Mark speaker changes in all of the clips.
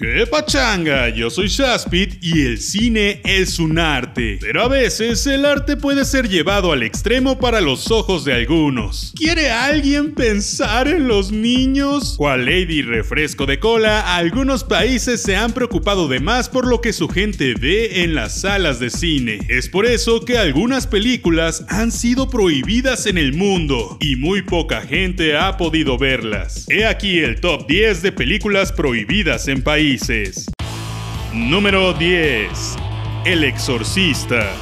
Speaker 1: ¡Qué pachanga! Yo soy Shaspit y el cine es un arte. Pero a veces el arte puede ser llevado al extremo para los ojos de algunos. ¿Quiere alguien pensar en los niños? Cual Lady Refresco de Cola, algunos países se han preocupado de más por lo que su gente ve en las salas de cine. Es por eso que algunas películas han sido prohibidas en el mundo y muy poca gente ha podido verlas. He aquí el top 10 de películas prohibidas en Número 10. El Exorcista.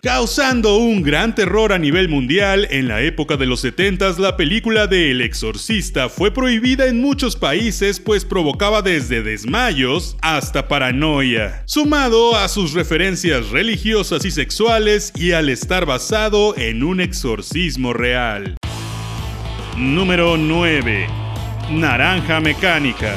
Speaker 1: Causando un gran terror a nivel mundial, en la época de los 70 la película de El Exorcista fue prohibida en muchos países pues provocaba desde desmayos hasta paranoia, sumado a sus referencias religiosas y sexuales y al estar basado en un exorcismo real. Número 9. Naranja Mecánica.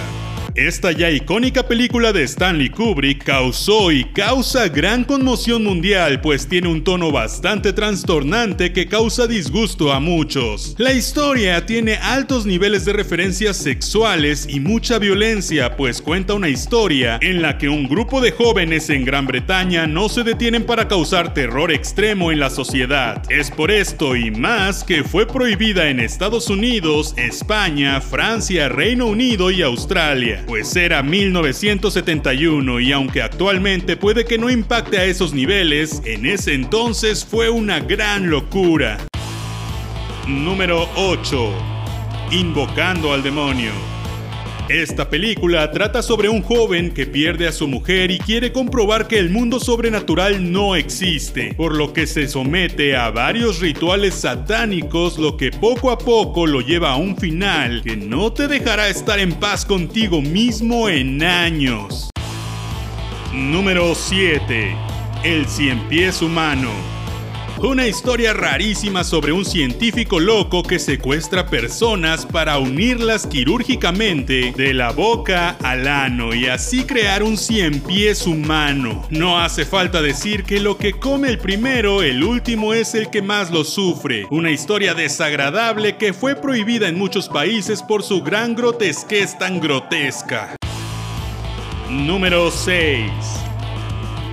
Speaker 1: Esta ya icónica película de Stanley Kubrick causó y causa gran conmoción mundial, pues tiene un tono bastante trastornante que causa disgusto a muchos. La historia tiene altos niveles de referencias sexuales y mucha violencia, pues cuenta una historia en la que un grupo de jóvenes en Gran Bretaña no se detienen para causar terror extremo en la sociedad. Es por esto y más que fue prohibida en Estados Unidos, España, Francia, Reino Unido y Australia pues era 1971 y aunque actualmente puede que no impacte a esos niveles, en ese entonces fue una gran locura. Número 8. Invocando al demonio. Esta película trata sobre un joven que pierde a su mujer y quiere comprobar que el mundo sobrenatural no existe, por lo que se somete a varios rituales satánicos, lo que poco a poco lo lleva a un final que no te dejará estar en paz contigo mismo en años. Número 7. El cien pies humano. Una historia rarísima sobre un científico loco que secuestra personas para unirlas quirúrgicamente de la boca al ano y así crear un cien pies humano. No hace falta decir que lo que come el primero, el último es el que más lo sufre. Una historia desagradable que fue prohibida en muchos países por su gran grotesquez tan grotesca. Número 6.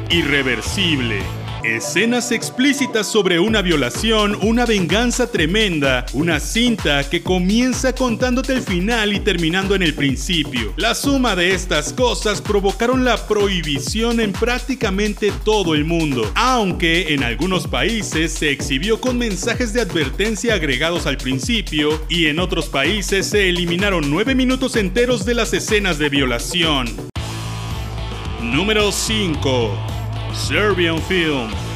Speaker 1: Irreversible. Escenas explícitas sobre una violación, una venganza tremenda, una cinta que comienza contándote el final y terminando en el principio. La suma de estas cosas provocaron la prohibición en prácticamente todo el mundo, aunque en algunos países se exhibió con mensajes de advertencia agregados al principio y en otros países se eliminaron 9 minutos enteros de las escenas de violación. Número 5 Serbian Film.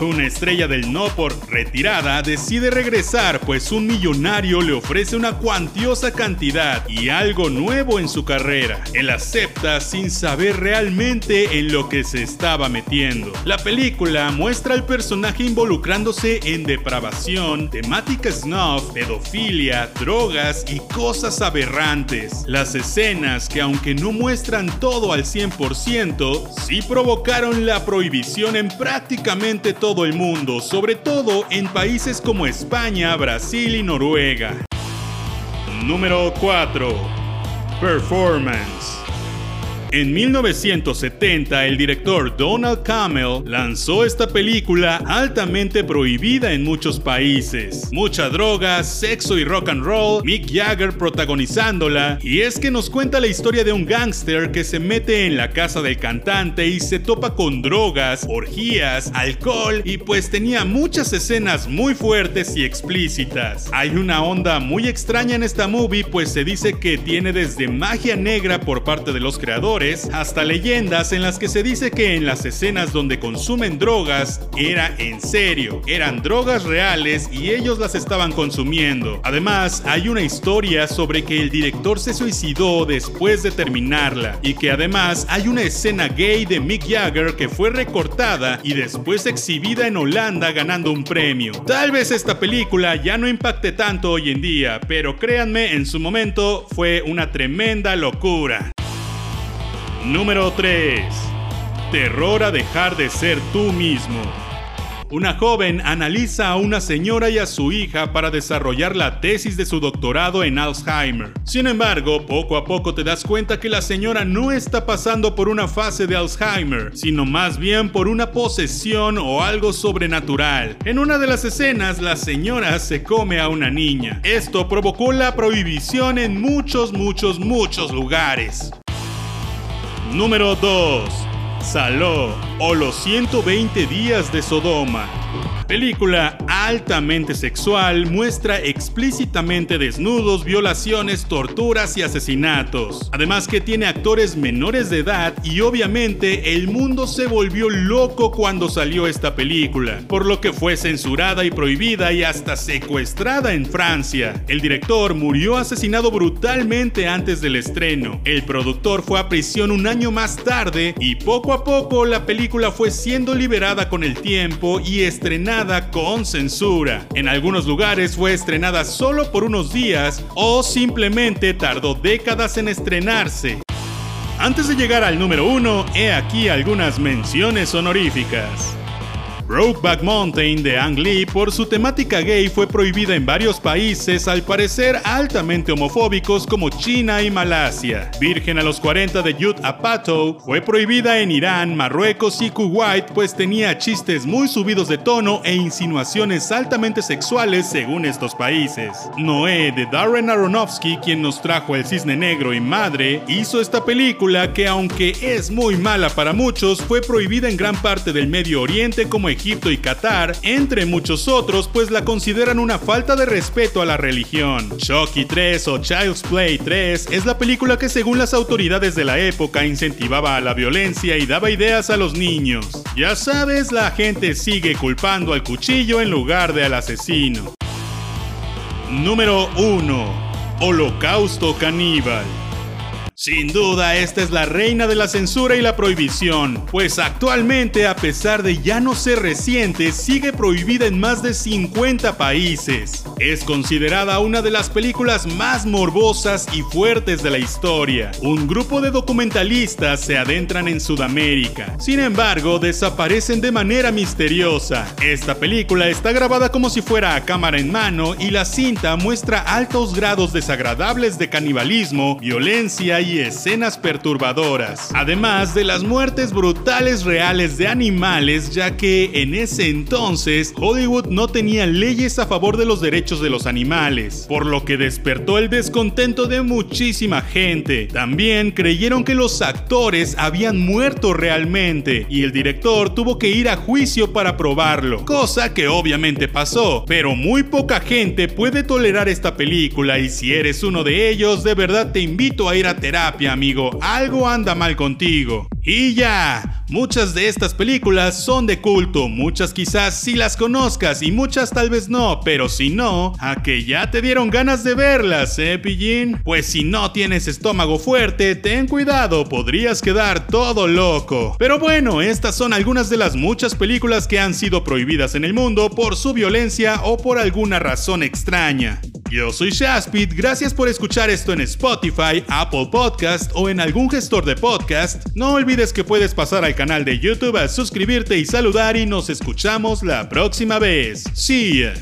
Speaker 1: Una estrella del no por retirada decide regresar pues un millonario le ofrece una cuantiosa cantidad y algo nuevo en su carrera. Él acepta sin saber realmente en lo que se estaba metiendo. La película muestra al personaje involucrándose en depravación, temática snuff, pedofilia, drogas y cosas aberrantes. Las escenas que aunque no muestran todo al 100%, sí provocaron la prohibición en prácticamente todo todo el mundo, sobre todo en países como España, Brasil y Noruega. Número 4. Performance. En 1970, el director Donald Campbell lanzó esta película altamente prohibida en muchos países. Mucha droga, sexo y rock and roll, Mick Jagger protagonizándola, y es que nos cuenta la historia de un gángster que se mete en la casa del cantante y se topa con drogas, orgías, alcohol y pues tenía muchas escenas muy fuertes y explícitas. Hay una onda muy extraña en esta movie pues se dice que tiene desde magia negra por parte de los creadores, hasta leyendas en las que se dice que en las escenas donde consumen drogas era en serio, eran drogas reales y ellos las estaban consumiendo. Además, hay una historia sobre que el director se suicidó después de terminarla y que además hay una escena gay de Mick Jagger que fue recortada y después exhibida en Holanda ganando un premio. Tal vez esta película ya no impacte tanto hoy en día, pero créanme, en su momento fue una tremenda locura. Número 3. Terror a dejar de ser tú mismo. Una joven analiza a una señora y a su hija para desarrollar la tesis de su doctorado en Alzheimer. Sin embargo, poco a poco te das cuenta que la señora no está pasando por una fase de Alzheimer, sino más bien por una posesión o algo sobrenatural. En una de las escenas, la señora se come a una niña. Esto provocó la prohibición en muchos, muchos, muchos lugares. Número 2. Saló o los 120 días de Sodoma película altamente sexual muestra explícitamente desnudos, violaciones, torturas y asesinatos. Además que tiene actores menores de edad y obviamente el mundo se volvió loco cuando salió esta película, por lo que fue censurada y prohibida y hasta secuestrada en Francia. El director murió asesinado brutalmente antes del estreno. El productor fue a prisión un año más tarde y poco a poco la película fue siendo liberada con el tiempo y estrenada con censura. En algunos lugares fue estrenada solo por unos días o simplemente tardó décadas en estrenarse. Antes de llegar al número 1, he aquí algunas menciones honoríficas. Brokeback Mountain de Ang Lee por su temática gay fue prohibida en varios países al parecer altamente homofóbicos como China y Malasia. Virgen a los 40 de Judd Apatow fue prohibida en Irán, Marruecos y Kuwait pues tenía chistes muy subidos de tono e insinuaciones altamente sexuales según estos países. Noé de Darren Aronofsky, quien nos trajo El Cisne Negro y Madre, hizo esta película que aunque es muy mala para muchos, fue prohibida en gran parte del Medio Oriente como Egipto y Qatar, entre muchos otros, pues la consideran una falta de respeto a la religión. Chucky 3 o Child's Play 3 es la película que según las autoridades de la época incentivaba a la violencia y daba ideas a los niños. Ya sabes, la gente sigue culpando al cuchillo en lugar de al asesino. Número 1. Holocausto caníbal. Sin duda, esta es la reina de la censura y la prohibición, pues actualmente, a pesar de ya no ser reciente, sigue prohibida en más de 50 países. Es considerada una de las películas más morbosas y fuertes de la historia. Un grupo de documentalistas se adentran en Sudamérica. Sin embargo, desaparecen de manera misteriosa. Esta película está grabada como si fuera a cámara en mano y la cinta muestra altos grados desagradables de canibalismo, violencia y escenas perturbadoras, además de las muertes brutales reales de animales, ya que en ese entonces Hollywood no tenía leyes a favor de los derechos de los animales, por lo que despertó el descontento de muchísima gente. También creyeron que los actores habían muerto realmente y el director tuvo que ir a juicio para probarlo, cosa que obviamente pasó, pero muy poca gente puede tolerar esta película y si eres uno de ellos, de verdad te invito a ir a amigo. Algo anda mal contigo. Y ya, muchas de estas películas son de culto, muchas quizás sí las conozcas y muchas tal vez no, pero si no, a que ya te dieron ganas de verlas, ¿eh, pillín? Pues si no tienes estómago fuerte, ten cuidado, podrías quedar todo loco. Pero bueno, estas son algunas de las muchas películas que han sido prohibidas en el mundo por su violencia o por alguna razón extraña. Yo soy Shaspit, gracias por escuchar esto en Spotify, Apple Podcast o en algún gestor de podcast. No olvides que puedes pasar al canal de YouTube a suscribirte y saludar y nos escuchamos la próxima vez. See ya.